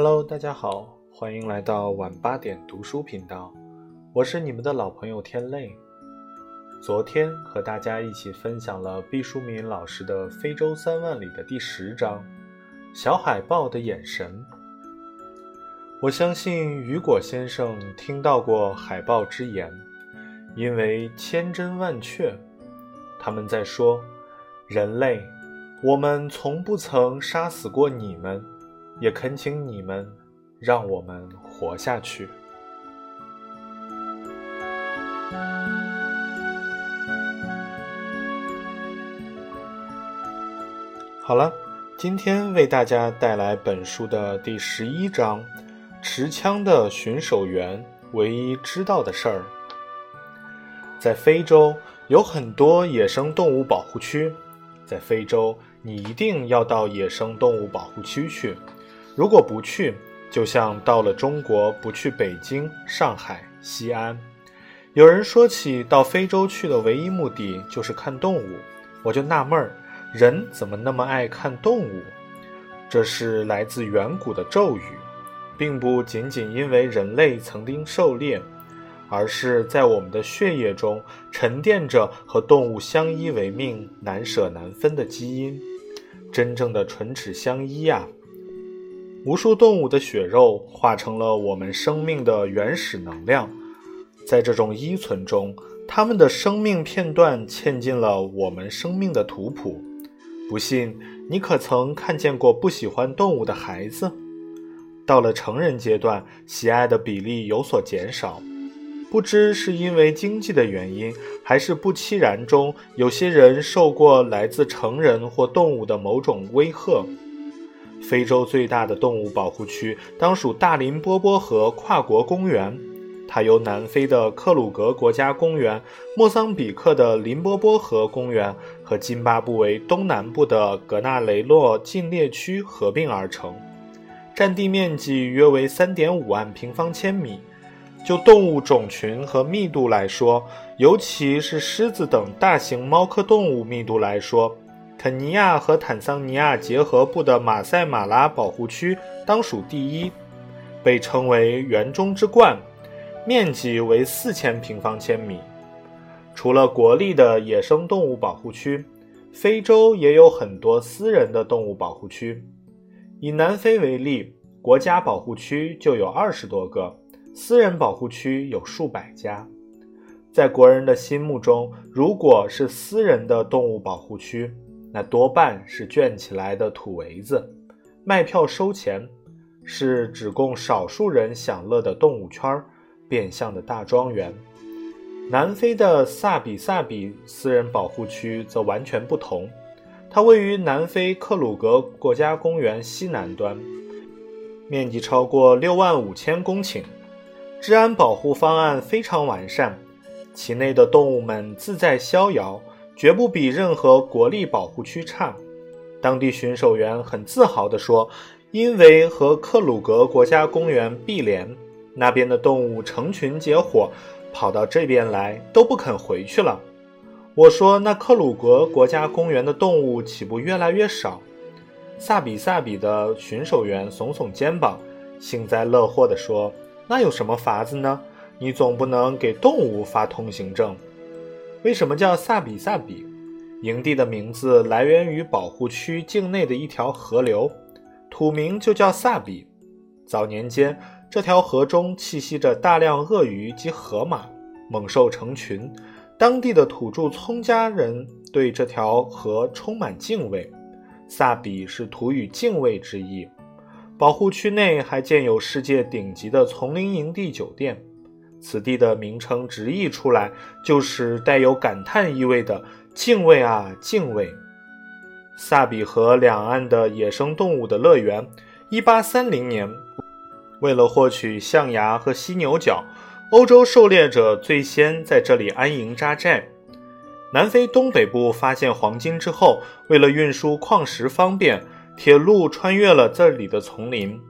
Hello，大家好，欢迎来到晚八点读书频道，我是你们的老朋友天泪。昨天和大家一起分享了毕淑敏老师的《非洲三万里》的第十章《小海豹的眼神》。我相信雨果先生听到过海豹之言，因为千真万确。他们在说：“人类，我们从不曾杀死过你们。”也恳请你们让我们活下去。好了，今天为大家带来本书的第十一章：持枪的巡守员唯一知道的事儿。在非洲有很多野生动物保护区，在非洲你一定要到野生动物保护区去。如果不去，就像到了中国不去北京、上海、西安。有人说起到非洲去的唯一目的就是看动物，我就纳闷儿，人怎么那么爱看动物？这是来自远古的咒语，并不仅仅因为人类曾经狩猎，而是在我们的血液中沉淀着和动物相依为命、难舍难分的基因，真正的唇齿相依呀。无数动物的血肉化成了我们生命的原始能量，在这种依存中，它们的生命片段嵌进了我们生命的图谱。不信，你可曾看见过不喜欢动物的孩子？到了成人阶段，喜爱的比例有所减少，不知是因为经济的原因，还是不期然中有些人受过来自成人或动物的某种威吓。非洲最大的动物保护区当属大林波波河跨国公园，它由南非的克鲁格国家公园、莫桑比克的林波波河公园和津巴布韦东南部的格纳雷洛禁猎区合并而成，占地面积约为3.5万平方千米。就动物种群和密度来说，尤其是狮子等大型猫科动物密度来说。肯尼亚和坦桑尼亚结合部的马赛马拉保护区当属第一，被称为“园中之冠”，面积为四千平方千米。除了国立的野生动物保护区，非洲也有很多私人的动物保护区。以南非为例，国家保护区就有二十多个，私人保护区有数百家。在国人的心目中，如果是私人的动物保护区，那多半是圈起来的土围子，卖票收钱，是只供少数人享乐的动物圈，变相的大庄园。南非的萨比萨比私人保护区则完全不同，它位于南非克鲁格国家公园西南端，面积超过六万五千公顷，治安保护方案非常完善，其内的动物们自在逍遥。绝不比任何国立保护区差。当地巡守员很自豪地说：“因为和克鲁格国家公园毗连，那边的动物成群结伙跑到这边来，都不肯回去了。”我说：“那克鲁格国家公园的动物岂不越来越少？”萨比萨比的巡守员耸耸肩膀，幸灾乐祸地说：“那有什么法子呢？你总不能给动物发通行证。”为什么叫萨比萨比？营地的名字来源于保护区境内的一条河流，土名就叫萨比。早年间，这条河中栖息着大量鳄鱼及河马，猛兽成群。当地的土著聪家人对这条河充满敬畏。萨比是土语“敬畏”之意。保护区内还建有世界顶级的丛林营地酒店。此地的名称直译出来就是带有感叹意味的“敬畏啊，敬畏”。萨比河两岸的野生动物的乐园，1830年，为了获取象牙和犀牛角，欧洲狩猎者最先在这里安营扎寨。南非东北部发现黄金之后，为了运输矿石方便，铁路穿越了这里的丛林。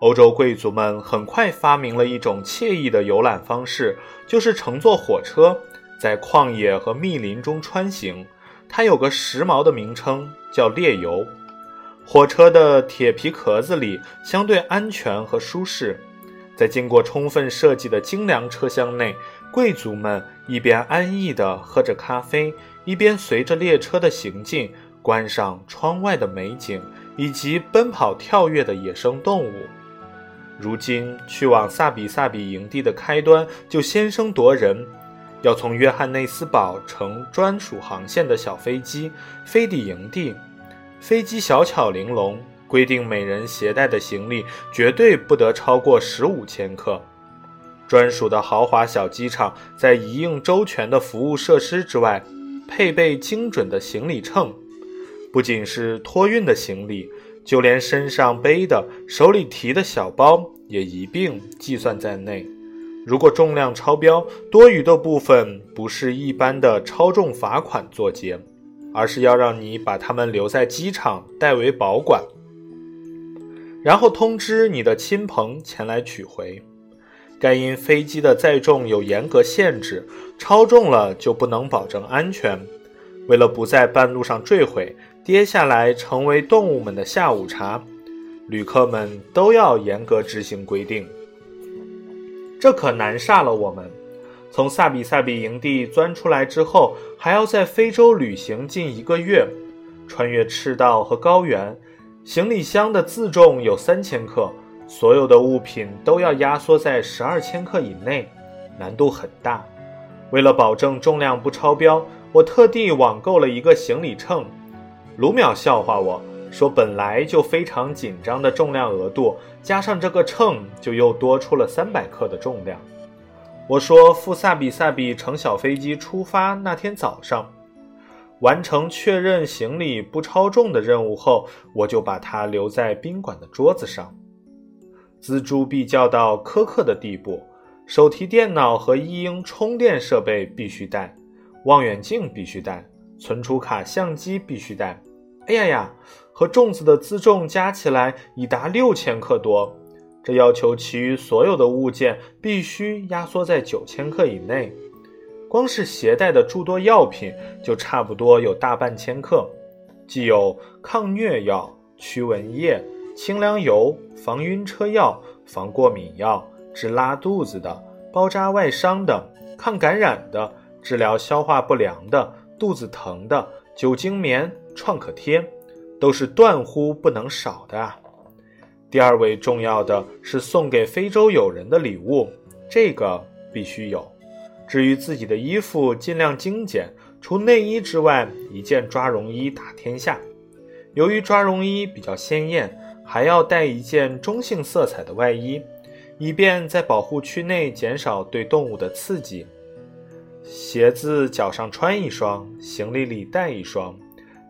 欧洲贵族们很快发明了一种惬意的游览方式，就是乘坐火车在旷野和密林中穿行。它有个时髦的名称，叫猎游。火车的铁皮壳子里相对安全和舒适，在经过充分设计的精良车厢内，贵族们一边安逸地喝着咖啡，一边随着列车的行进观赏窗外的美景以及奔跑跳跃的野生动物。如今去往萨比萨比营地的开端就先声夺人，要从约翰内斯堡乘专属航线的小飞机飞抵营地。飞机小巧玲珑，规定每人携带的行李绝对不得超过十五千克。专属的豪华小机场在一应周全的服务设施之外，配备精准的行李秤，不仅是托运的行李，就连身上背的、手里提的小包也一并计算在内。如果重量超标，多余的部分不是一般的超重罚款作结。而是要让你把它们留在机场代为保管，然后通知你的亲朋前来取回。该因飞机的载重有严格限制，超重了就不能保证安全。为了不在半路上坠毁、跌下来成为动物们的下午茶，旅客们都要严格执行规定。这可难煞了我们。从萨比萨比营地钻出来之后，还要在非洲旅行近一个月，穿越赤道和高原，行李箱的自重有三千克，所有的物品都要压缩在十二千克以内，难度很大。为了保证重量不超标，我特地网购了一个行李秤。卢淼笑话我说：“本来就非常紧张的重量额度，加上这个秤，就又多出了三百克的重量。”我说：“赴萨比萨比乘小飞机出发那天早上，完成确认行李不超重的任务后，我就把它留在宾馆的桌子上。锱铢必较到苛刻的地步，手提电脑和一英充电设备必须带，望远镜必须带，存储卡、相机必须带。哎呀呀，和粽子的自重加起来已达六千克多。”这要求其余所有的物件必须压缩在九千克以内，光是携带的诸多药品就差不多有大半千克，既有抗疟药、驱蚊液、清凉油、防晕车药、防过敏药、治拉肚子的、包扎外伤的、抗感染的、治疗消化不良的、肚子疼的、酒精棉、创可贴，都是断乎不能少的啊。第二位重要的是送给非洲友人的礼物，这个必须有。至于自己的衣服，尽量精简，除内衣之外，一件抓绒衣打天下。由于抓绒衣比较鲜艳，还要带一件中性色彩的外衣，以便在保护区内减少对动物的刺激。鞋子脚上穿一双，行李里带一双，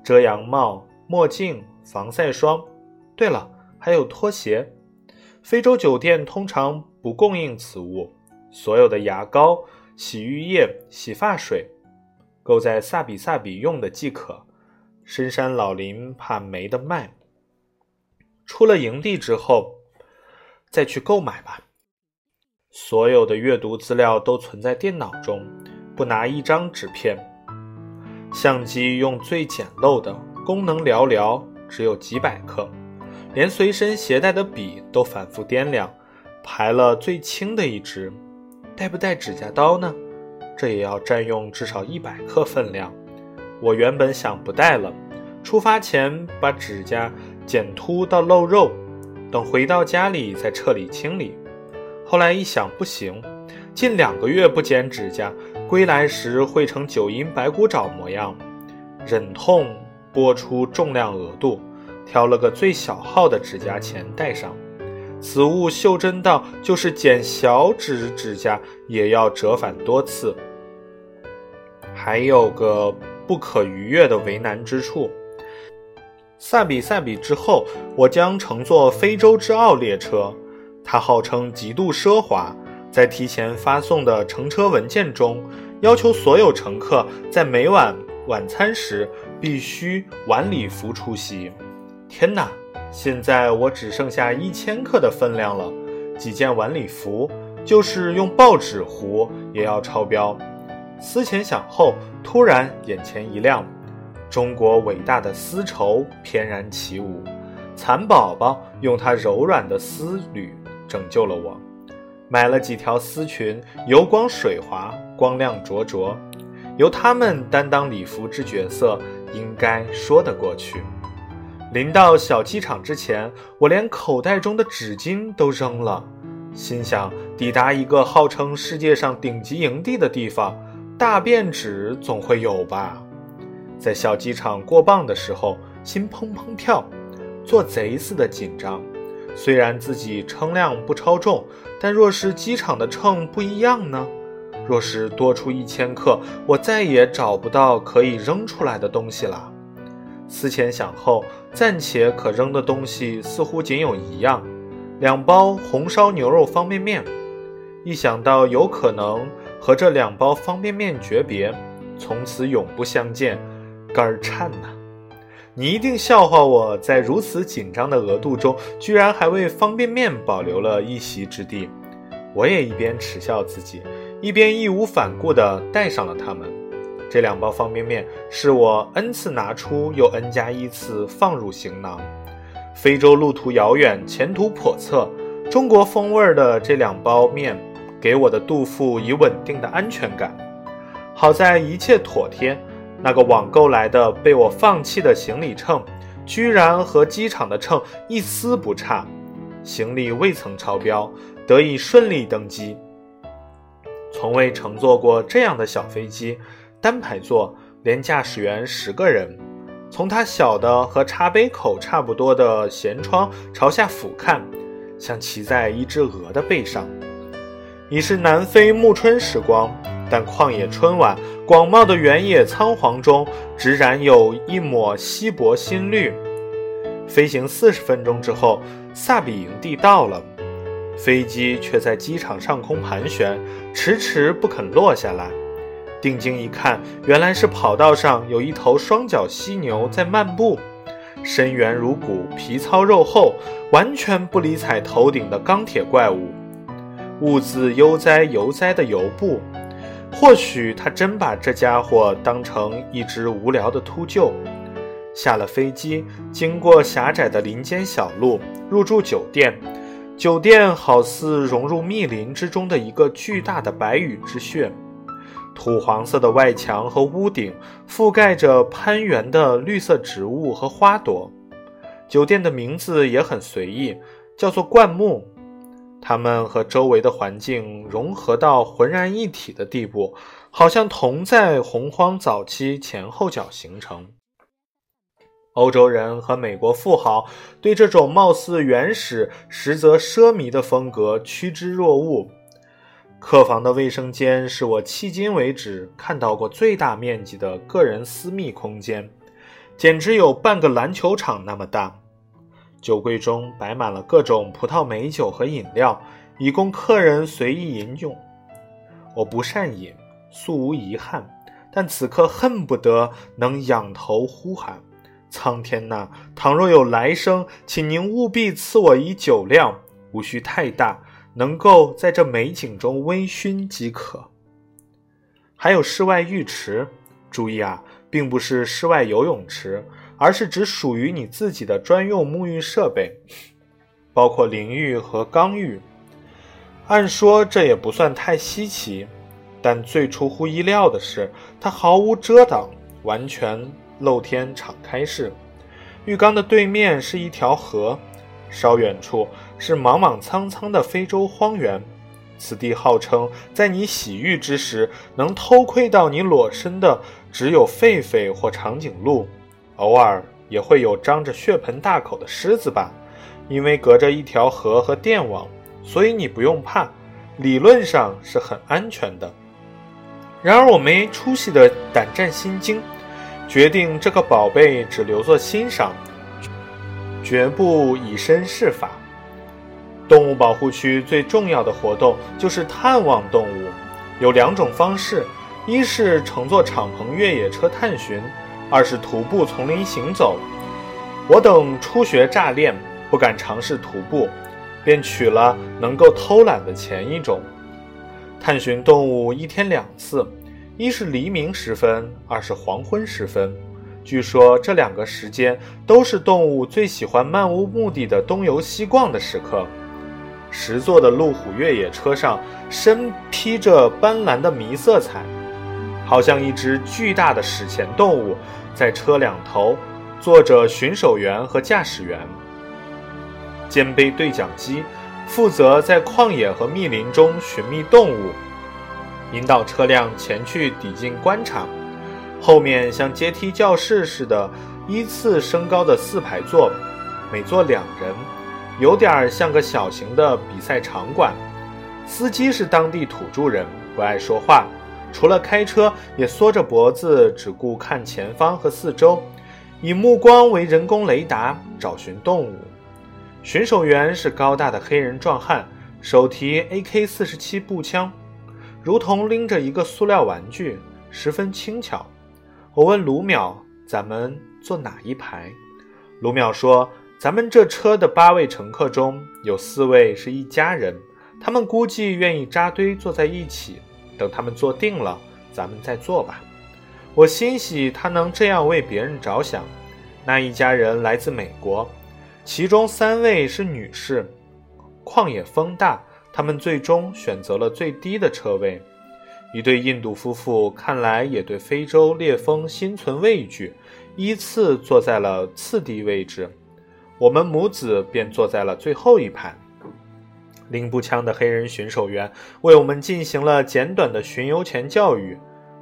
遮阳帽、墨镜、防晒霜。对了。还有拖鞋，非洲酒店通常不供应此物。所有的牙膏、洗浴液、洗发水，够在萨比萨比用的即可。深山老林怕没得卖。出了营地之后，再去购买吧。所有的阅读资料都存在电脑中，不拿一张纸片。相机用最简陋的，功能寥寥，只有几百克。连随身携带的笔都反复掂量，排了最轻的一支。带不带指甲刀呢？这也要占用至少一百克分量。我原本想不带了，出发前把指甲剪秃到露肉，等回到家里再彻底清理。后来一想，不行，近两个月不剪指甲，归来时会成九阴白骨爪模样。忍痛拨出重量额度。挑了个最小号的指甲钳戴上，此物袖珍到就是剪小指指甲也要折返多次。还有个不可逾越的为难之处：萨比萨比之后，我将乘坐非洲之奥列车，它号称极度奢华，在提前发送的乘车文件中，要求所有乘客在每晚晚餐时必须晚礼服出席。天哪！现在我只剩下一千克的分量了，几件晚礼服，就是用报纸糊也要超标。思前想后，突然眼前一亮，中国伟大的丝绸翩然起舞，蚕宝宝用它柔软的丝缕拯救了我。买了几条丝裙，油光水滑，光亮灼灼，由他们担当礼服之角色，应该说得过去。临到小机场之前，我连口袋中的纸巾都扔了，心想抵达一个号称世界上顶级营地的地方，大便纸总会有吧。在小机场过磅的时候，心砰砰跳，做贼似的紧张。虽然自己称量不超重，但若是机场的秤不一样呢？若是多出一千克，我再也找不到可以扔出来的东西了。思前想后，暂且可扔的东西似乎仅有一样：两包红烧牛肉方便面。一想到有可能和这两包方便面诀别，从此永不相见，肝儿颤呐！你一定笑话我在如此紧张的额度中，居然还为方便面保留了一席之地。我也一边耻笑自己，一边义无反顾地带上了它们。这两包方便面是我 n 次拿出又 n 加一次放入行囊。非洲路途遥远，前途叵测，中国风味的这两包面给我的肚腹以稳定的安全感。好在一切妥帖。那个网购来的被我放弃的行李秤，居然和机场的秤一丝不差，行李未曾超标，得以顺利登机。从未乘坐过这样的小飞机，单排座，连驾驶员十个人。从它小的和茶杯口差不多的舷窗朝下俯瞰，像骑在一只鹅的背上。已是南非暮春时光。但旷野春晚，广袤的原野苍黄中，只染有一抹稀薄新绿。飞行四十分钟之后，萨比营地到了，飞机却在机场上空盘旋，迟迟不肯落下来。定睛一看，原来是跑道上有一头双角犀牛在漫步，身圆如骨，皮糙肉厚，完全不理睬头顶的钢铁怪物。兀自悠哉悠哉的游步。或许他真把这家伙当成一只无聊的秃鹫。下了飞机，经过狭窄的林间小路，入住酒店。酒店好似融入密林之中的一个巨大的白羽之穴，土黄色的外墙和屋顶覆盖着攀援的绿色植物和花朵。酒店的名字也很随意，叫做灌木。它们和周围的环境融合到浑然一体的地步，好像同在洪荒早期前后脚形成。欧洲人和美国富豪对这种貌似原始实则奢靡的风格趋之若鹜。客房的卫生间是我迄今为止看到过最大面积的个人私密空间，简直有半个篮球场那么大。酒柜中摆满了各种葡萄美酒和饮料，以供客人随意饮用。我不善饮，素无遗憾，但此刻恨不得能仰头呼喊：“苍天呐！倘若有来生，请您务必赐我一酒量，无需太大，能够在这美景中微醺即可。”还有室外浴池，注意啊，并不是室外游泳池。而是只属于你自己的专用沐浴设备，包括淋浴和缸浴。按说这也不算太稀奇，但最出乎意料的是，它毫无遮挡，完全露天敞开式。浴缸的对面是一条河，稍远处是莽莽苍苍的非洲荒原。此地号称在你洗浴之时能偷窥到你裸身的，只有狒狒或长颈鹿。偶尔也会有张着血盆大口的狮子吧，因为隔着一条河和电网，所以你不用怕，理论上是很安全的。然而我没出息的胆战心惊，决定这个宝贝只留作欣赏，绝不以身试法。动物保护区最重要的活动就是探望动物，有两种方式：一是乘坐敞篷越野车探寻。二是徒步丛林行走，我等初学乍练，不敢尝试徒步，便取了能够偷懒的前一种。探寻动物一天两次，一是黎明时分，二是黄昏时分。据说这两个时间都是动物最喜欢漫无目的的东游西逛的时刻。十座的路虎越野车上身披着斑斓的迷色彩，好像一只巨大的史前动物。在车两头坐着巡守员和驾驶员，肩背对讲机，负责在旷野和密林中寻觅动物，引导车辆前去抵近观察。后面像阶梯教室似的依次升高的四排座，每座两人，有点像个小型的比赛场馆。司机是当地土著人，不爱说话。除了开车，也缩着脖子，只顾看前方和四周，以目光为人工雷达找寻动物。巡守员是高大的黑人壮汉，手提 AK-47 步枪，如同拎着一个塑料玩具，十分轻巧。我问卢淼：“咱们坐哪一排？”卢淼说：“咱们这车的八位乘客中有四位是一家人，他们估计愿意扎堆坐在一起。”等他们坐定了，咱们再坐吧。我欣喜他能这样为别人着想。那一家人来自美国，其中三位是女士。旷野风大，他们最终选择了最低的车位。一对印度夫妇看来也对非洲烈风心存畏惧，依次坐在了次低位置。我们母子便坐在了最后一排。拎步枪的黑人巡守员为我们进行了简短的巡游前教育：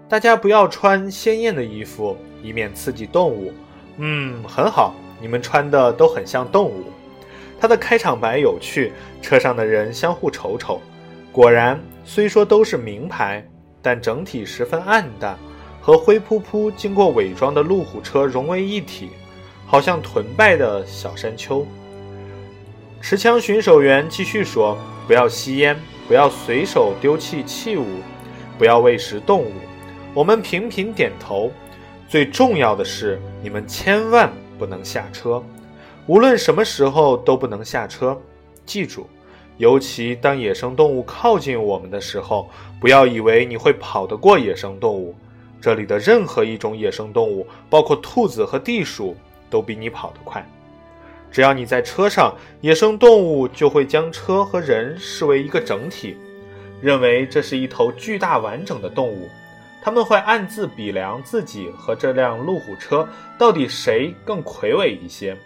大家不要穿鲜艳的衣服，以免刺激动物。嗯，很好，你们穿的都很像动物。他的开场白有趣，车上的人相互瞅瞅。果然，虽说都是名牌，但整体十分暗淡，和灰扑扑经过伪装的路虎车融为一体，好像屯败的小山丘。持枪巡守员继续说：“不要吸烟，不要随手丢弃器物，不要喂食动物。”我们频频点头。最重要的是，你们千万不能下车，无论什么时候都不能下车。记住，尤其当野生动物靠近我们的时候，不要以为你会跑得过野生动物。这里的任何一种野生动物，包括兔子和地鼠，都比你跑得快。只要你在车上，野生动物就会将车和人视为一个整体，认为这是一头巨大完整的动物。他们会暗自比量自己和这辆路虎车到底谁更魁伟一些。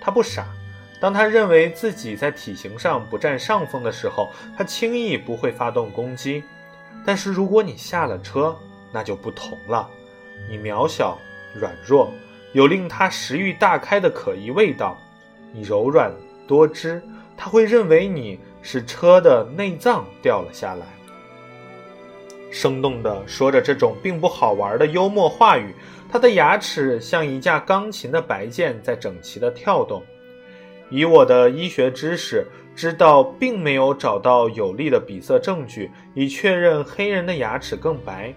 他不傻，当他认为自己在体型上不占上风的时候，他轻易不会发动攻击。但是如果你下了车，那就不同了。你渺小、软弱，有令他食欲大开的可疑味道。你柔软多汁，他会认为你是车的内脏掉了下来。生动地说着这种并不好玩的幽默话语，他的牙齿像一架钢琴的白键在整齐地跳动。以我的医学知识，知道并没有找到有力的比色证据以确认黑人的牙齿更白。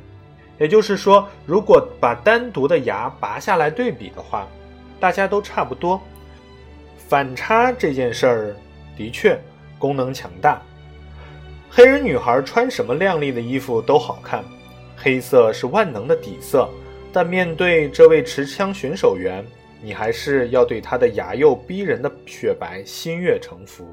也就是说，如果把单独的牙拔下来对比的话，大家都差不多。反差这件事儿的确功能强大。黑人女孩穿什么靓丽的衣服都好看，黑色是万能的底色。但面对这位持枪巡守员，你还是要对他的牙釉逼人的雪白心悦诚服。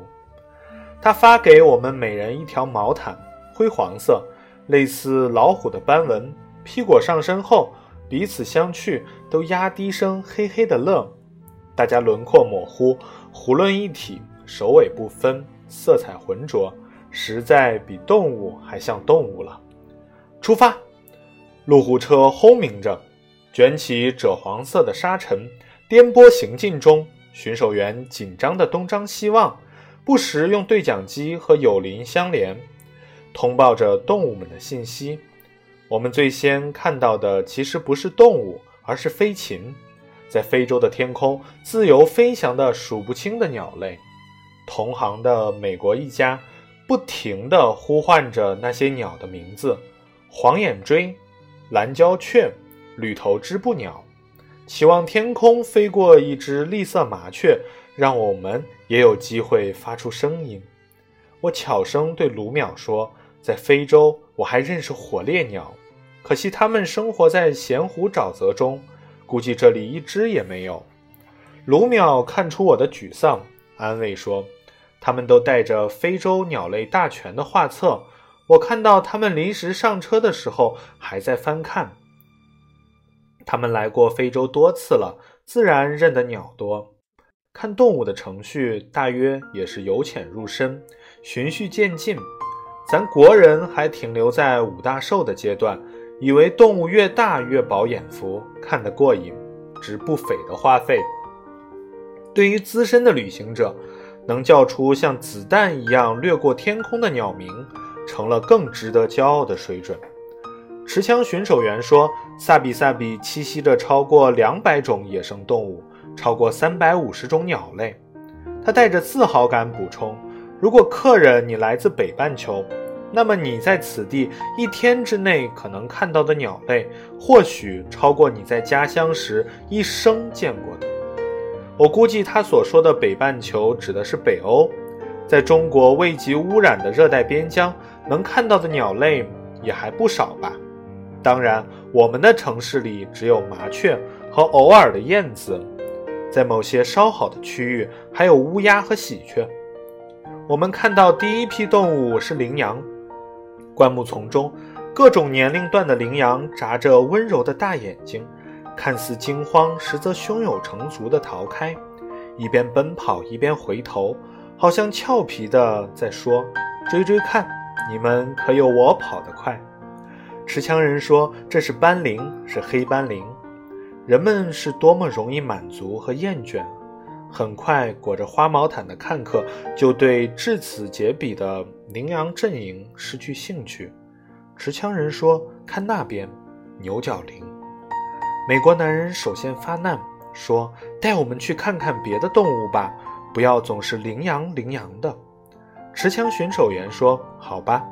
他发给我们每人一条毛毯，灰黄色，类似老虎的斑纹。披裹上身后，彼此相觑，都压低声嘿嘿的乐。大家轮廓模糊，囫囵一体，首尾不分，色彩浑浊，实在比动物还像动物了。出发！路虎车轰鸣着，卷起赭黄色的沙尘，颠簸行进中，巡守员紧张地东张西望，不时用对讲机和友邻相连，通报着动物们的信息。我们最先看到的其实不是动物，而是飞禽。在非洲的天空，自由飞翔的数不清的鸟类。同行的美国一家不停地呼唤着那些鸟的名字：黄眼锥、蓝胶雀、绿头织布鸟。期望天空飞过一只栗色麻雀，让我们也有机会发出声音。我悄声对卢淼说：“在非洲，我还认识火烈鸟，可惜它们生活在咸湖沼泽中。”估计这里一只也没有。卢淼看出我的沮丧，安慰说：“他们都带着非洲鸟类大全的画册，我看到他们临时上车的时候还在翻看。他们来过非洲多次了，自然认得鸟多。看动物的程序，大约也是由浅入深，循序渐进。咱国人还停留在五大兽的阶段，以为动物越大越饱眼福，看得过瘾，值不菲的花费。”对于资深的旅行者，能叫出像子弹一样掠过天空的鸟鸣，成了更值得骄傲的水准。持枪巡守员说：“萨比萨比栖息着超过两百种野生动物，超过三百五十种鸟类。”他带着自豪感补充：“如果客人你来自北半球，那么你在此地一天之内可能看到的鸟类，或许超过你在家乡时一生见过的。”我估计他所说的北半球指的是北欧，在中国未及污染的热带边疆，能看到的鸟类也还不少吧。当然，我们的城市里只有麻雀和偶尔的燕子，在某些稍好的区域还有乌鸦和喜鹊。我们看到第一批动物是羚羊，灌木丛中各种年龄段的羚羊眨着温柔的大眼睛。看似惊慌，实则胸有成竹地逃开，一边奔跑一边回头，好像俏皮地在说：“追追看，你们可有我跑得快？”持枪人说：“这是斑羚，是黑斑羚。”人们是多么容易满足和厌倦！很快，裹着花毛毯的看客就对至此结笔的羚羊阵营失去兴趣。持枪人说：“看那边，牛角羚。”美国男人首先发难，说：“带我们去看看别的动物吧，不要总是羚羊羚羊的。”持枪巡守员说：“好吧，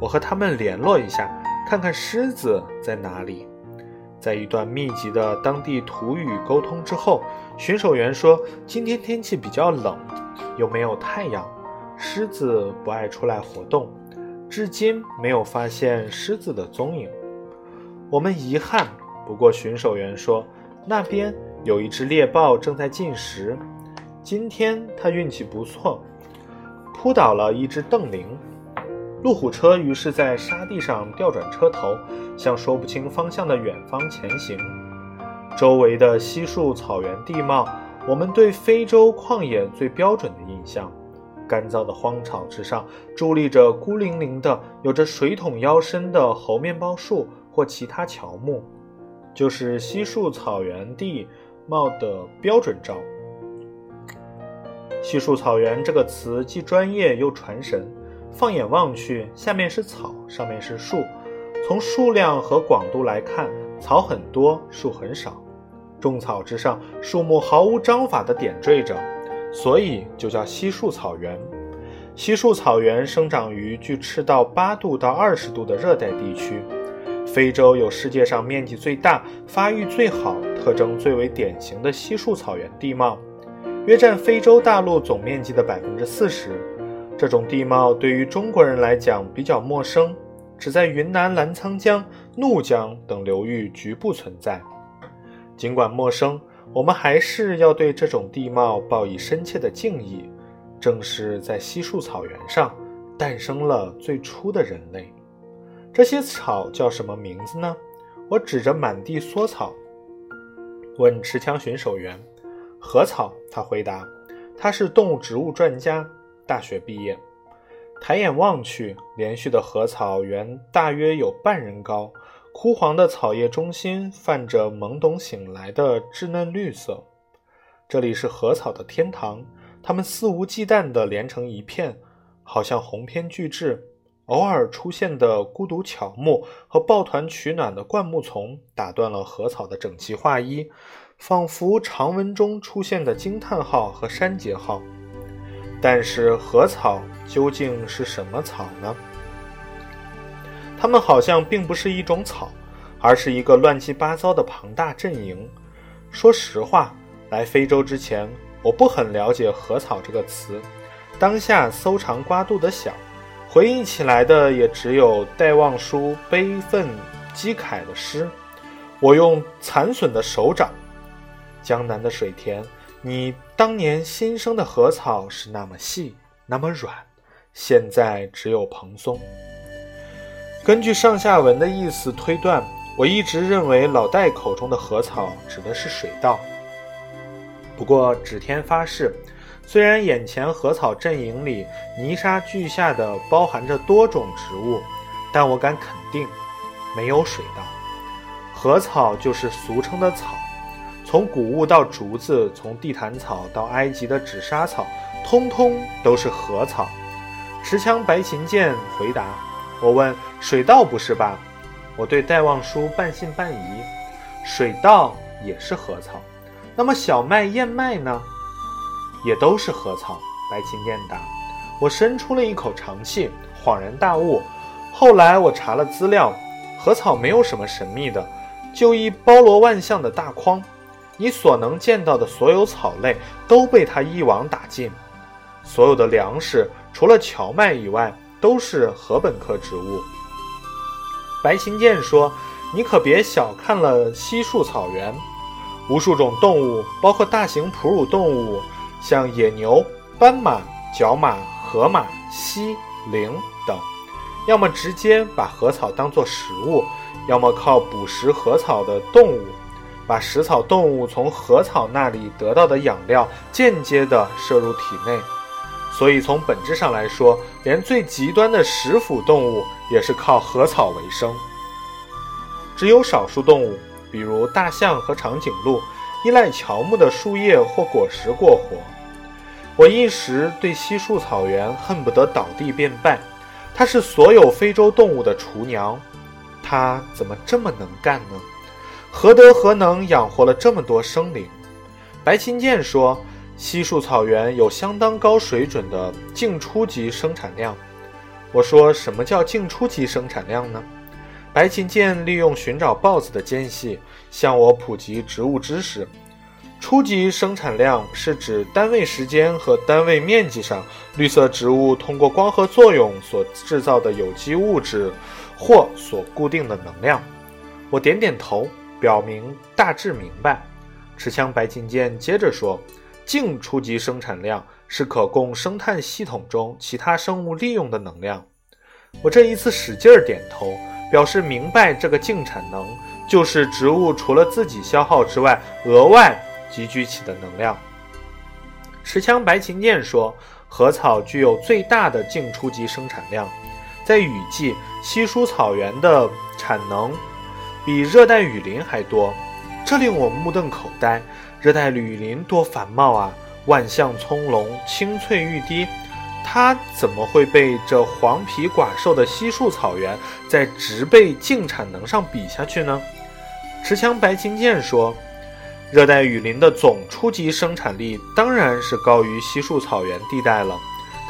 我和他们联络一下，看看狮子在哪里。”在一段密集的当地土语沟通之后，巡守员说：“今天天气比较冷，又没有太阳，狮子不爱出来活动，至今没有发现狮子的踪影。我们遗憾。”不过，巡守员说，那边有一只猎豹正在进食。今天他运气不错，扑倒了一只瞪羚。路虎车于是在沙地上调转车头，向说不清方向的远方前行。周围的稀树草原地貌，我们对非洲旷野最标准的印象：干燥的荒草之上，伫立着孤零零的、有着水桶腰身的猴面包树或其他乔木。就是稀树草原地貌的标准照。稀树草原这个词既专业又传神。放眼望去，下面是草，上面是树。从数量和广度来看，草很多，树很少。种草之上，树木毫无章法地点缀着，所以就叫稀树草原。稀树草原生长于距赤道八度到二十度的热带地区。非洲有世界上面积最大、发育最好、特征最为典型的稀树草原地貌，约占非洲大陆总面积的百分之四十。这种地貌对于中国人来讲比较陌生，只在云南澜沧江、怒江等流域局部存在。尽管陌生，我们还是要对这种地貌报以深切的敬意。正是在稀树草原上，诞生了最初的人类。这些草叫什么名字呢？我指着满地缩草，问持枪巡守员：“禾草。”他回答：“他是动物植物专家，大学毕业。”抬眼望去，连续的禾草原大约有半人高，枯黄的草叶中心泛着懵懂醒来的稚嫩绿色。这里是禾草的天堂，它们肆无忌惮地连成一片，好像鸿篇巨制。偶尔出现的孤独乔木和抱团取暖的灌木丛打断了禾草的整齐划一，仿佛长文中出现的惊叹号和删节号。但是禾草究竟是什么草呢？它们好像并不是一种草，而是一个乱七八糟的庞大阵营。说实话，来非洲之前，我不很了解“禾草”这个词，当下搜肠刮肚的想。回忆起来的也只有戴望舒悲愤激慨的诗。我用残损的手掌。江南的水田，你当年新生的禾草是那么细，那么软，现在只有蓬松。根据上下文的意思推断，我一直认为老戴口中的禾草指的是水稻。不过指天发誓，虽然眼前禾草阵营里泥沙俱下的包含着多种植物，但我敢肯定，没有水稻。禾草就是俗称的草，从谷物到竹子，从地毯草到埃及的纸莎草，通通都是禾草。持枪白琴剑回答我问：“水稻不是吧？”我对戴望舒半信半疑：“水稻也是禾草。”那么小麦、燕麦呢，也都是禾草。白琴燕答。我伸出了一口长气，恍然大悟。后来我查了资料，禾草没有什么神秘的，就一包罗万象的大筐，你所能见到的所有草类都被它一网打尽。所有的粮食，除了荞麦以外，都是禾本科植物。白琴剑说：“你可别小看了稀树草原。”无数种动物，包括大型哺乳动物，像野牛、斑马、角马、河马、犀、羚等，要么直接把禾草当作食物，要么靠捕食禾草的动物，把食草动物从禾草那里得到的养料间接地摄入体内。所以，从本质上来说，连最极端的食腐动物也是靠禾草为生。只有少数动物。比如大象和长颈鹿依赖乔木的树叶或果实过活。我一时对稀树草原恨不得倒地便拜。它是所有非洲动物的厨娘，它怎么这么能干呢？何德何能养活了这么多生灵？白琴剑说，稀树草原有相当高水准的净初级生产量。我说，什么叫净初级生产量呢？白琴剑利用寻找豹子的间隙，向我普及植物知识。初级生产量是指单位时间和单位面积上，绿色植物通过光合作用所制造的有机物质或所固定的能量。我点点头，表明大致明白。持枪白琴剑接着说：“净初级生产量是可供生态系统中其他生物利用的能量。”我这一次使劲儿点头。表示明白，这个净产能就是植物除了自己消耗之外，额外积聚起的能量。持枪白琴剑说，禾草具有最大的净初级生产量，在雨季，稀疏草原的产能比热带雨林还多，这令我目瞪口呆。热带雨林多繁茂啊，万象葱茏，青翠欲滴。它怎么会被这黄皮寡瘦的稀树草原在植被净产能上比下去呢？持枪白琴剑说：“热带雨林的总初级生产力当然是高于稀树草原地带了，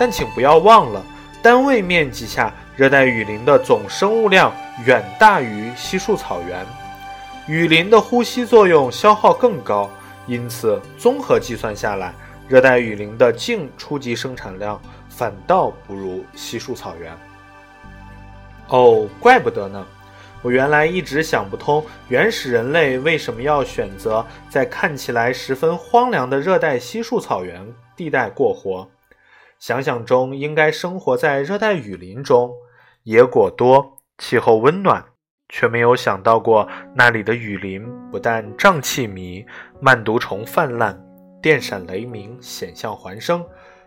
但请不要忘了，单位面积下热带雨林的总生物量远大于稀树草原，雨林的呼吸作用消耗更高，因此综合计算下来，热带雨林的净初级生产量。”反倒不如稀树草原。哦，怪不得呢！我原来一直想不通，原始人类为什么要选择在看起来十分荒凉的热带稀树草原地带过活。想想中应该生活在热带雨林中，野果多，气候温暖，却没有想到过那里的雨林不但瘴气迷、慢毒虫泛滥、电闪雷鸣、险象环生。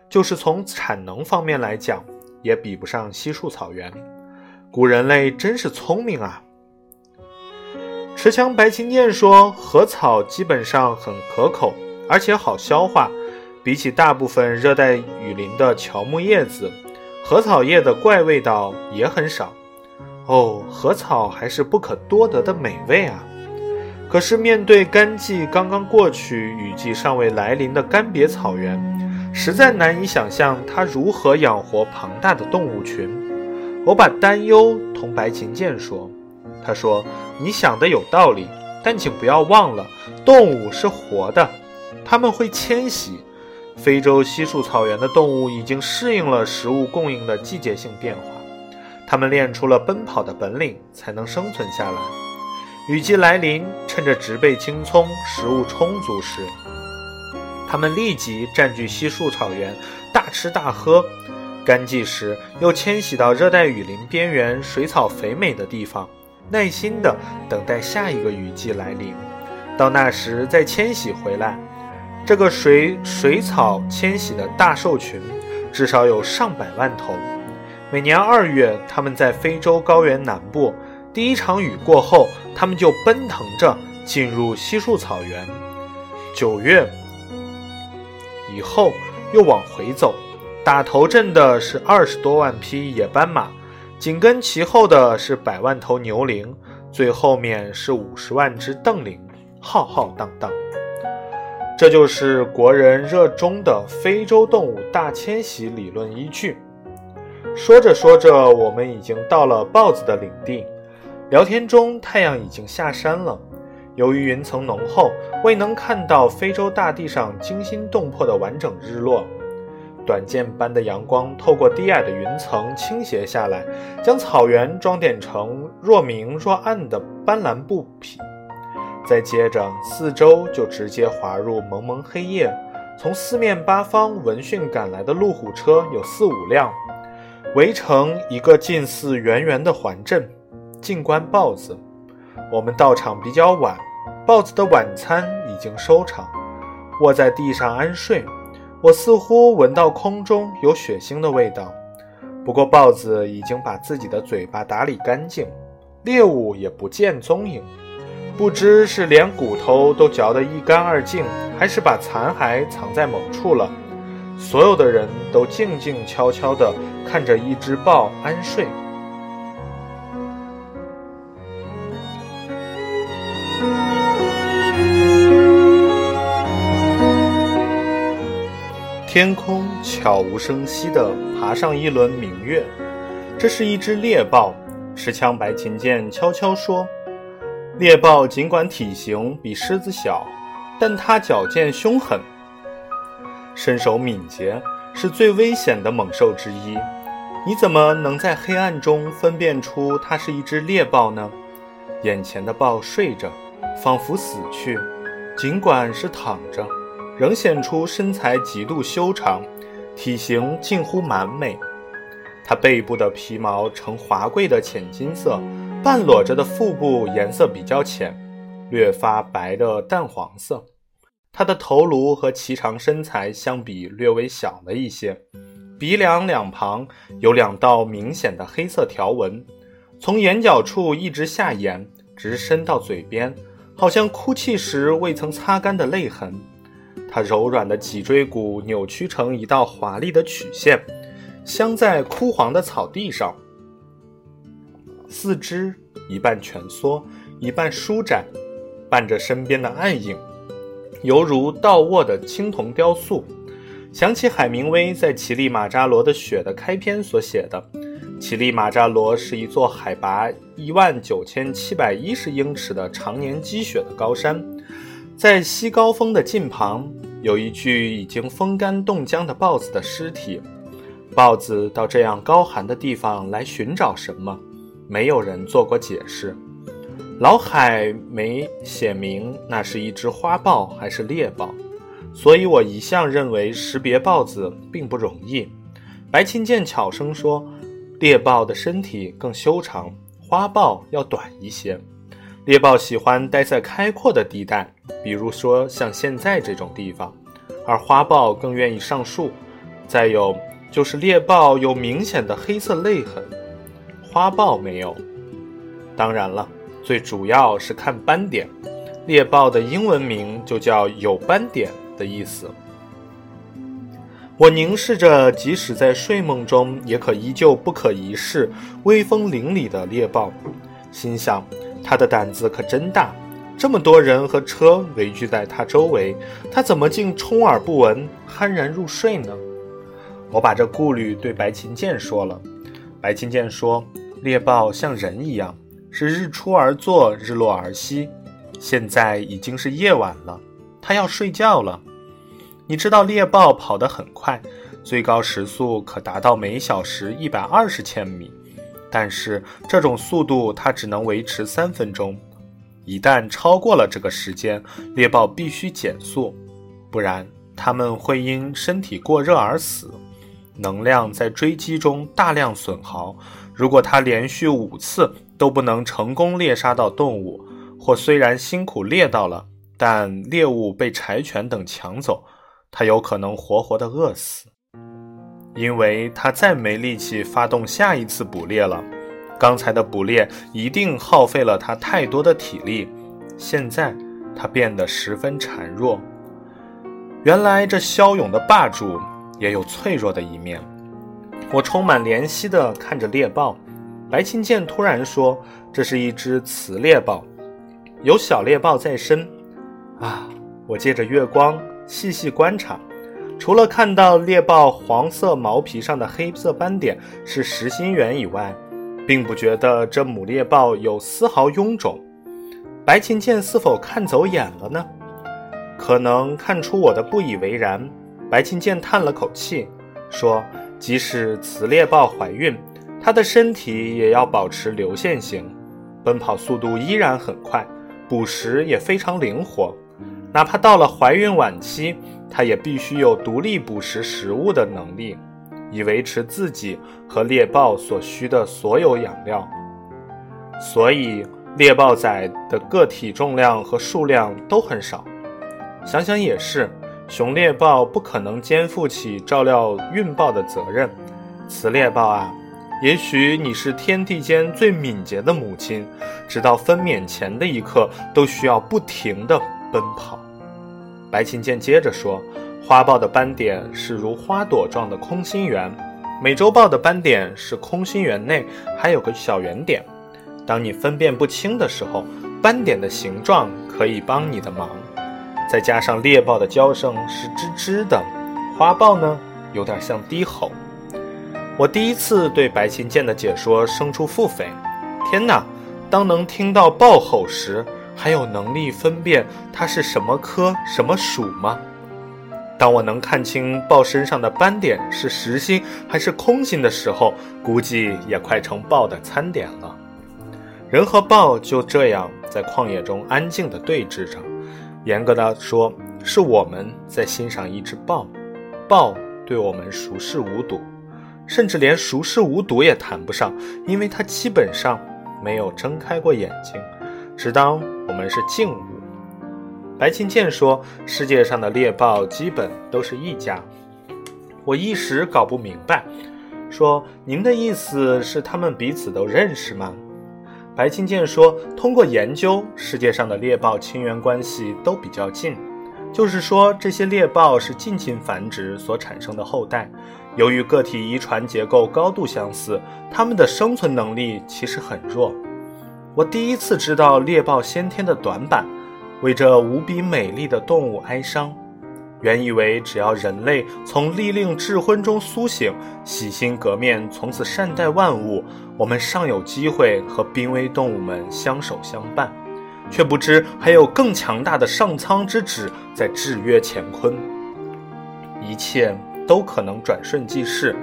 就是从产能方面来讲，也比不上稀树草原。古人类真是聪明啊！持枪白琴剑说，禾草基本上很可口，而且好消化。比起大部分热带雨林的乔木叶子，禾草叶的怪味道也很少。哦，禾草还是不可多得的美味啊！可是面对干季刚刚过去、雨季尚未来临的干瘪草原，实在难以想象它如何养活庞大的动物群。我把担忧同白琴剑说，他说：“你想的有道理，但请不要忘了，动物是活的，它们会迁徙。非洲稀树草原的动物已经适应了食物供应的季节性变化，它们练出了奔跑的本领，才能生存下来。雨季来临，趁着植被青葱、食物充足时，它们立即占据稀树草原，大吃大喝；干季时，又迁徙到热带雨林边缘、水草肥美的地方，耐心地等待下一个雨季来临。到那时再迁徙回来。这个随水草迁徙的大兽群，至少有上百万头。每年二月，它们在非洲高原南部。第一场雨过后，他们就奔腾着进入稀树草原。九月以后又往回走。打头阵的是二十多万匹野斑马，紧跟其后的是百万头牛羚，最后面是五十万只瞪羚，浩浩荡荡。这就是国人热衷的非洲动物大迁徙理论依据。说着说着，我们已经到了豹子的领地。聊天中，太阳已经下山了。由于云层浓厚，未能看到非洲大地上惊心动魄的完整日落。短剑般的阳光透过低矮的云层倾斜下来，将草原装点成若明若暗的斑斓布匹。再接着，四周就直接滑入蒙蒙黑夜。从四面八方闻讯赶来的路虎车有四五辆，围成一个近似圆圆的环阵，静观豹子。我们到场比较晚，豹子的晚餐已经收场，卧在地上安睡。我似乎闻到空中有血腥的味道，不过豹子已经把自己的嘴巴打理干净，猎物也不见踪影。不知是连骨头都嚼得一干二净，还是把残骸藏在某处了。所有的人都静静悄悄地看着一只豹安睡。天空悄无声息地爬上一轮明月，这是一只猎豹。持枪白琴剑悄悄说。猎豹尽管体型比狮子小，但它矫健凶狠，身手敏捷，是最危险的猛兽之一。你怎么能在黑暗中分辨出它是一只猎豹呢？眼前的豹睡着，仿佛死去；尽管是躺着，仍显出身材极度修长，体型近乎完美。它背部的皮毛呈华贵的浅金色。半裸着的腹部颜色比较浅，略发白的淡黄色。它的头颅和颀长身材相比略微小了一些，鼻梁两旁有两道明显的黑色条纹，从眼角处一直下沿，直伸到嘴边，好像哭泣时未曾擦干的泪痕。它柔软的脊椎骨扭曲成一道华丽的曲线，镶在枯黄的草地上。四肢一半蜷缩，一半舒展，伴着身边的暗影，犹如倒卧的青铜雕塑。想起海明威在《乞力马扎罗的雪》的开篇所写的：“乞力马扎罗是一座海拔一万九千七百一十英尺的常年积雪的高山，在西高峰的近旁有一具已经风干冻僵的豹子的尸体。豹子到这样高寒的地方来寻找什么？”没有人做过解释，老海没写明那是一只花豹还是猎豹，所以我一向认为识别豹子并不容易。白琴剑悄声说，猎豹的身体更修长，花豹要短一些。猎豹喜欢待在开阔的地带，比如说像现在这种地方，而花豹更愿意上树。再有就是猎豹有明显的黑色泪痕。花豹没有，当然了，最主要是看斑点。猎豹的英文名就叫有斑点的意思。我凝视着，即使在睡梦中也可依旧不可一世、威风凛凛的猎豹，心想他的胆子可真大。这么多人和车围聚在他周围，他怎么竟充耳不闻、酣然入睡呢？我把这顾虑对白琴剑说了。白琴剑说：“猎豹像人一样，是日出而作，日落而息。现在已经是夜晚了，它要睡觉了。你知道猎豹跑得很快，最高时速可达到每小时一百二十千米，但是这种速度它只能维持三分钟，一旦超过了这个时间，猎豹必须减速，不然它们会因身体过热而死，能量在追击中大量损耗。如果它连续五次都不能成功猎杀到动物，或虽然辛苦猎到了，但猎物被柴犬等抢走，它有可能活活的饿死，因为它再没力气发动下一次捕猎了。刚才的捕猎一定耗费了他太多的体力，现在他变得十分孱弱。原来这骁勇的霸主也有脆弱的一面。我充满怜惜地看着猎豹，白琴剑突然说：“这是一只雌猎豹，有小猎豹在身。”啊！我借着月光细细观察，除了看到猎豹黄色毛皮上的黑色斑点是实心圆以外，并不觉得这母猎豹有丝毫臃肿，白琴剑是否看走眼了呢？可能看出我的不以为然。白琴剑叹了口气，说：“即使雌猎豹怀孕，它的身体也要保持流线型，奔跑速度依然很快，捕食也非常灵活。哪怕到了怀孕晚期，它也必须有独立捕食食物的能力。”以维持自己和猎豹所需的所有养料，所以猎豹崽的个体重量和数量都很少。想想也是，雄猎豹不可能肩负起照料孕豹的责任。雌猎豹啊，也许你是天地间最敏捷的母亲，直到分娩前的一刻都需要不停地奔跑。白琴剑接着说。花豹的斑点是如花朵状的空心圆，美洲豹的斑点是空心圆内还有个小圆点。当你分辨不清的时候，斑点的形状可以帮你的忙。再加上猎豹的叫声是吱吱的，花豹呢有点像低吼。我第一次对白琴剑的解说生出腹诽。天哪！当能听到豹吼时，还有能力分辨它是什么科什么属吗？当我能看清豹身上的斑点是实心还是空心的时候，估计也快成豹的餐点了。人和豹就这样在旷野中安静地对峙着。严格的说，是我们在欣赏一只豹，豹对我们熟视无睹，甚至连熟视无睹也谈不上，因为它基本上没有睁开过眼睛，只当我们是静物。白琴剑说：“世界上的猎豹基本都是一家。”我一时搞不明白，说：“您的意思是他们彼此都认识吗？”白琴剑说：“通过研究，世界上的猎豹亲缘关系都比较近，就是说这些猎豹是近亲繁殖所产生的后代。由于个体遗传结构高度相似，它们的生存能力其实很弱。我第一次知道猎豹先天的短板。”为这无比美丽的动物哀伤，原以为只要人类从利令智昏中苏醒，洗心革面，从此善待万物，我们尚有机会和濒危动物们相守相伴，却不知还有更强大的上苍之旨在制约乾坤。一切都可能转瞬即逝，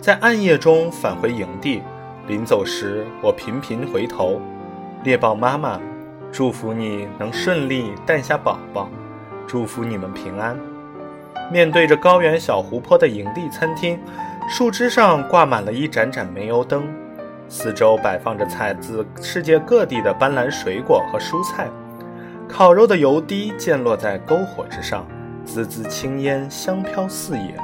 在暗夜中返回营地，临走时我频频回头，猎豹妈妈。祝福你能顺利诞下宝宝，祝福你们平安。面对着高原小湖泊的营地餐厅，树枝上挂满了一盏盏煤油灯，四周摆放着采自世界各地的斑斓水果和蔬菜，烤肉的油滴溅落在篝火之上，滋滋青烟香飘四野。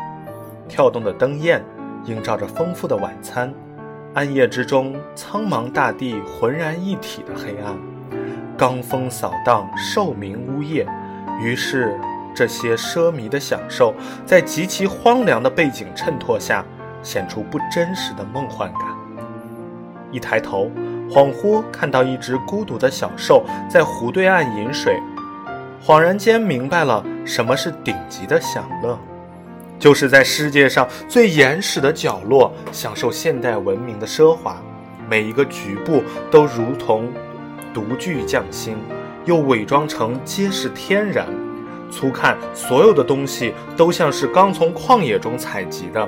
跳动的灯焰映照着丰富的晚餐，暗夜之中，苍茫大地浑然一体的黑暗。罡风扫荡，兽鸣呜咽，于是这些奢靡的享受，在极其荒凉的背景衬托下，显出不真实的梦幻感。一抬头，恍惚看到一只孤独的小兽在湖对岸饮水，恍然间明白了什么是顶级的享乐，就是在世界上最原始的角落享受现代文明的奢华，每一个局部都如同。独具匠心，又伪装成皆是天然。粗看，所有的东西都像是刚从旷野中采集的；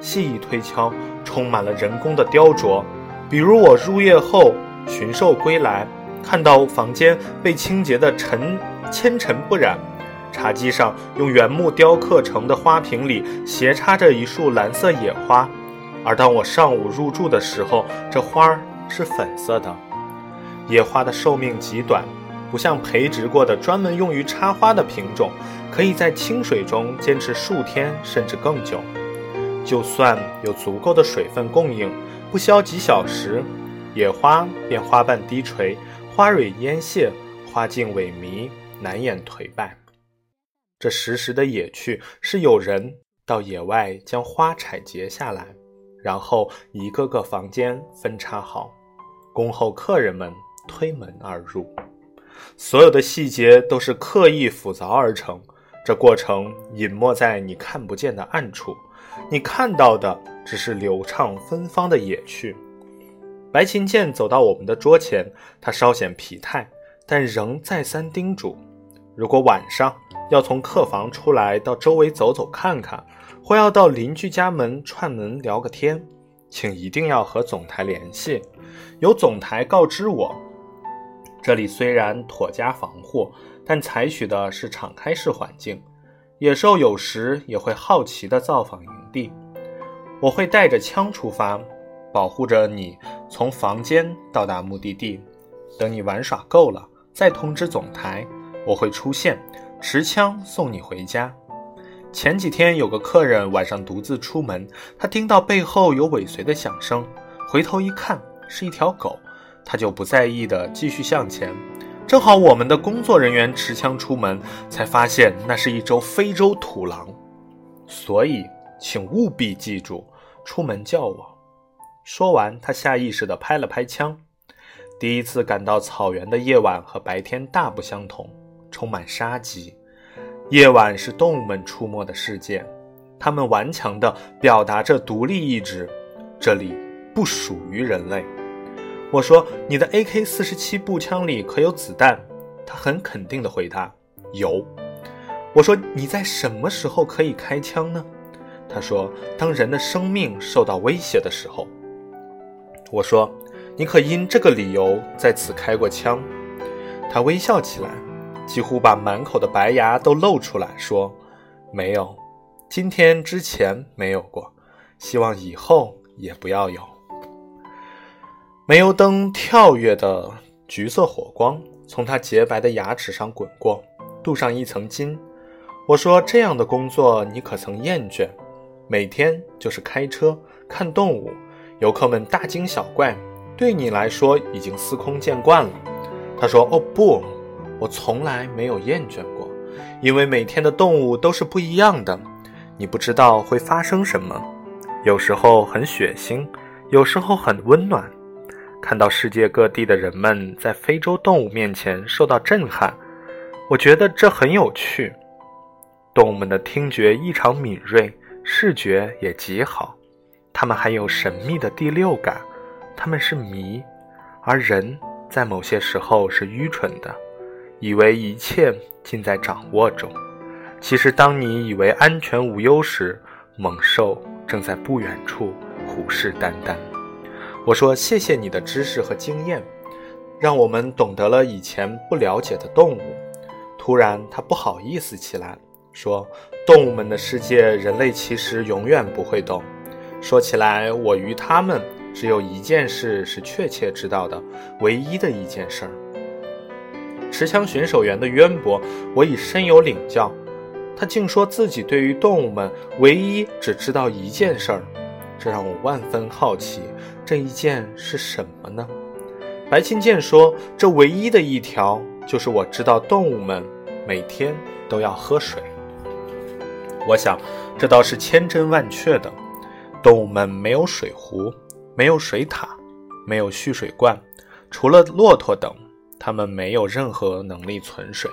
细一推敲，充满了人工的雕琢。比如我入夜后巡狩归来，看到房间被清洁的尘纤尘不染，茶几上用原木雕刻成的花瓶里斜插着一束蓝色野花，而当我上午入住的时候，这花儿是粉色的。野花的寿命极短，不像培植过的专门用于插花的品种，可以在清水中坚持数天甚至更久。就算有足够的水分供应，不消几小时，野花便花瓣低垂，花蕊烟谢，花茎萎靡，难掩颓败。这时时的野趣，是有人到野外将花采撷下来，然后一个个房间分插好，恭候客人们。推门而入，所有的细节都是刻意复杂而成。这过程隐没在你看不见的暗处，你看到的只是流畅芬芳的野趣。白琴剑走到我们的桌前，他稍显疲态，但仍再三叮嘱：如果晚上要从客房出来到周围走走看看，或要到邻居家门串门聊个天，请一定要和总台联系，由总台告知我。这里虽然妥加防护，但采取的是敞开式环境，野兽有时也会好奇地造访营地。我会带着枪出发，保护着你从房间到达目的地。等你玩耍够了，再通知总台，我会出现，持枪送你回家。前几天有个客人晚上独自出门，他听到背后有尾随的响声，回头一看，是一条狗。他就不在意的继续向前，正好我们的工作人员持枪出门，才发现那是一周非洲土狼，所以请务必记住，出门叫我。说完，他下意识地拍了拍枪。第一次感到草原的夜晚和白天大不相同，充满杀机。夜晚是动物们出没的世界，它们顽强地表达着独立意志，这里不属于人类。我说：“你的 AK-47 步枪里可有子弹？”他很肯定地回答：“有。”我说：“你在什么时候可以开枪呢？”他说：“当人的生命受到威胁的时候。”我说：“你可因这个理由在此开过枪？”他微笑起来，几乎把满口的白牙都露出来说：“没有，今天之前没有过，希望以后也不要有。”煤油灯跳跃的橘色火光从他洁白的牙齿上滚过，镀上一层金。我说：“这样的工作你可曾厌倦？每天就是开车看动物，游客们大惊小怪，对你来说已经司空见惯了。”他说：“哦不，我从来没有厌倦过，因为每天的动物都是不一样的，你不知道会发生什么，有时候很血腥，有时候很温暖。”看到世界各地的人们在非洲动物面前受到震撼，我觉得这很有趣。动物们的听觉异常敏锐，视觉也极好，它们还有神秘的第六感，它们是谜。而人在某些时候是愚蠢的，以为一切尽在掌握中。其实，当你以为安全无忧时，猛兽正在不远处虎视眈眈。我说：“谢谢你的知识和经验，让我们懂得了以前不了解的动物。”突然，他不好意思起来，说：“动物们的世界，人类其实永远不会懂。说起来，我与他们只有一件事是确切知道的，唯一的一件事儿。持枪巡守员的渊博，我已深有领教。他竟说自己对于动物们唯一只知道一件事儿。”这让我万分好奇，这一件是什么呢？白青剑说：“这唯一的一条，就是我知道动物们每天都要喝水。”我想，这倒是千真万确的。动物们没有水壶，没有水塔，没有蓄水罐，除了骆驼等，他们没有任何能力存水。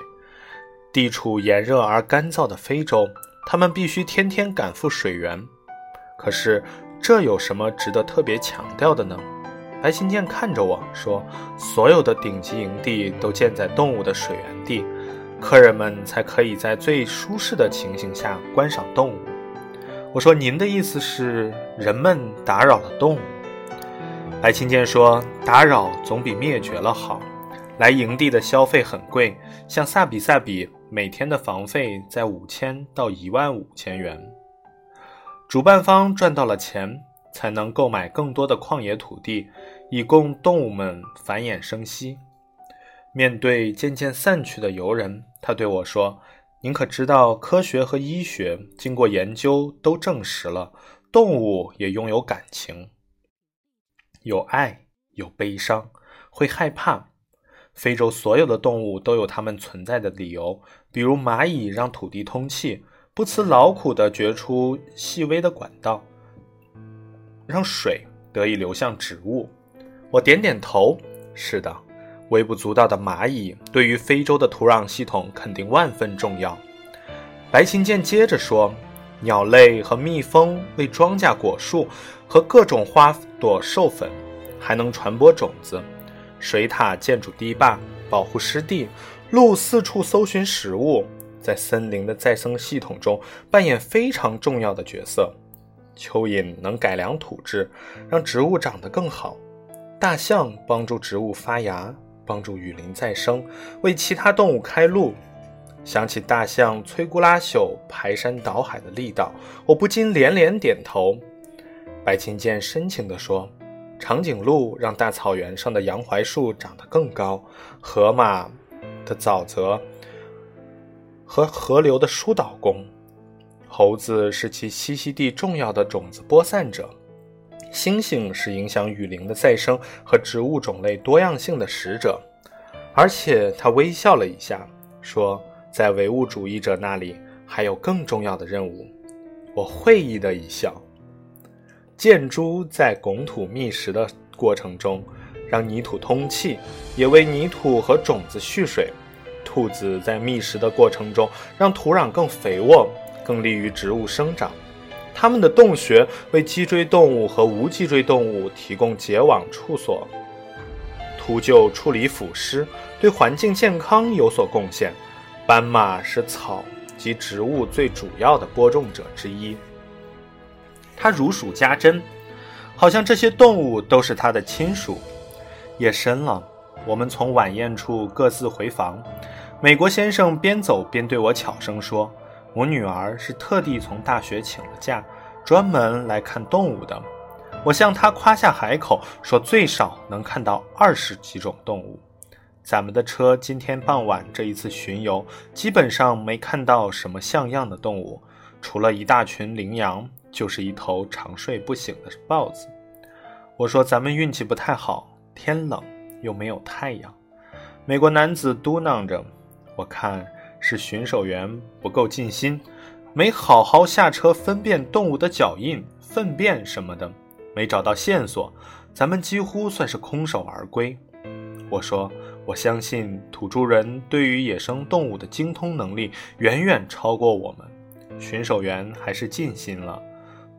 地处炎热而干燥的非洲，他们必须天天赶赴水源。可是。这有什么值得特别强调的呢？白琴剑看着我说：“所有的顶级营地都建在动物的水源地，客人们才可以在最舒适的情形下观赏动物。”我说：“您的意思是人们打扰了动物？”白琴剑说：“打扰总比灭绝了好。来营地的消费很贵，像萨比萨比，每天的房费在五千到一万五千元。主办方赚到了钱，才能购买更多的旷野土地，以供动物们繁衍生息。面对渐渐散去的游人，他对我说：“您可知道，科学和医学经过研究都证实了，动物也拥有感情，有爱，有悲伤，会害怕。非洲所有的动物都有它们存在的理由，比如蚂蚁让土地通气。”不辞劳苦地掘出细微的管道，让水得以流向植物。我点点头，是的，微不足道的蚂蚁对于非洲的土壤系统肯定万分重要。白琴剑接着说：“鸟类和蜜蜂为庄稼果树和各种花朵授粉，还能传播种子。水獭建筑堤坝，保护湿地；鹿四处搜寻食物。”在森林的再生系统中扮演非常重要的角色。蚯蚓能改良土质，让植物长得更好。大象帮助植物发芽，帮助雨林再生，为其他动物开路。想起大象摧枯拉朽、排山倒海的力道，我不禁连连点头。白琴剑深情地说：“长颈鹿让大草原上的洋槐树长得更高，河马的沼泽。”和河流的疏导工，猴子是其栖息地重要的种子播散者，猩猩是影响雨林的再生和植物种类多样性的使者。而且他微笑了一下，说：“在唯物主义者那里还有更重要的任务。”我会意的一笑。箭猪在拱土觅食的过程中，让泥土通气，也为泥土和种子蓄水。兔子在觅食的过程中，让土壤更肥沃，更利于植物生长。它们的洞穴为脊椎动物和无脊椎动物提供结网处所。秃鹫处理腐尸，对环境健康有所贡献。斑马是草及植物最主要的播种者之一。他如数家珍，好像这些动物都是他的亲属。夜深了，我们从晚宴处各自回房。美国先生边走边对我悄声说：“我女儿是特地从大学请了假，专门来看动物的。”我向他夸下海口，说最少能看到二十几种动物。咱们的车今天傍晚这一次巡游，基本上没看到什么像样的动物，除了一大群羚羊，就是一头长睡不醒的豹子。我说咱们运气不太好，天冷又没有太阳。美国男子嘟囔着。我看是巡守员不够尽心，没好好下车分辨动物的脚印、粪便什么的，没找到线索，咱们几乎算是空手而归。我说，我相信土著人对于野生动物的精通能力远远超过我们，巡守员还是尽心了。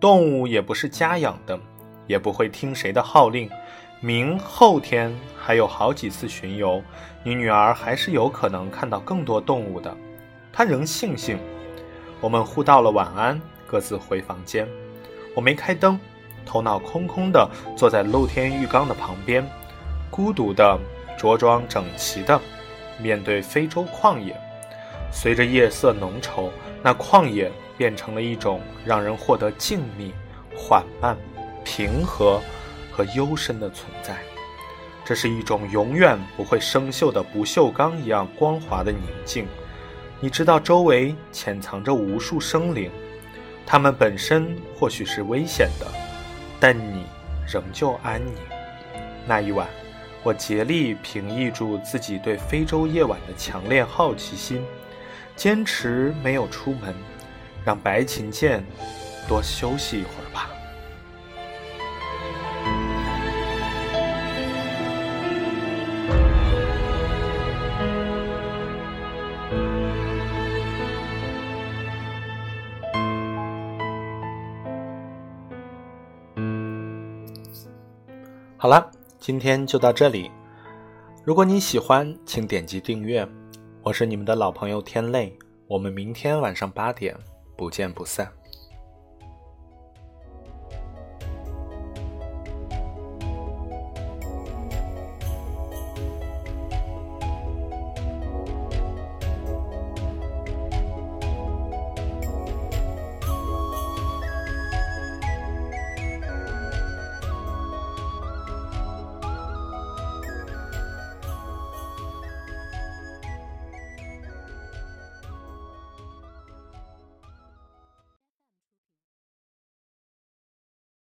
动物也不是家养的，也不会听谁的号令。明后天还有好几次巡游，你女儿还是有可能看到更多动物的。她仍庆幸。我们互道了晚安，各自回房间。我没开灯，头脑空空的坐在露天浴缸的旁边，孤独的着装整齐的面对非洲旷野。随着夜色浓稠，那旷野变成了一种让人获得静谧、缓慢、平和。和幽深的存在，这是一种永远不会生锈的不锈钢一样光滑的宁静。你知道周围潜藏着无数生灵，它们本身或许是危险的，但你仍旧安宁。那一晚，我竭力平抑住自己对非洲夜晚的强烈好奇心，坚持没有出门，让白琴剑多休息一会儿吧。好了，今天就到这里。如果你喜欢，请点击订阅。我是你们的老朋友天泪，我们明天晚上八点不见不散。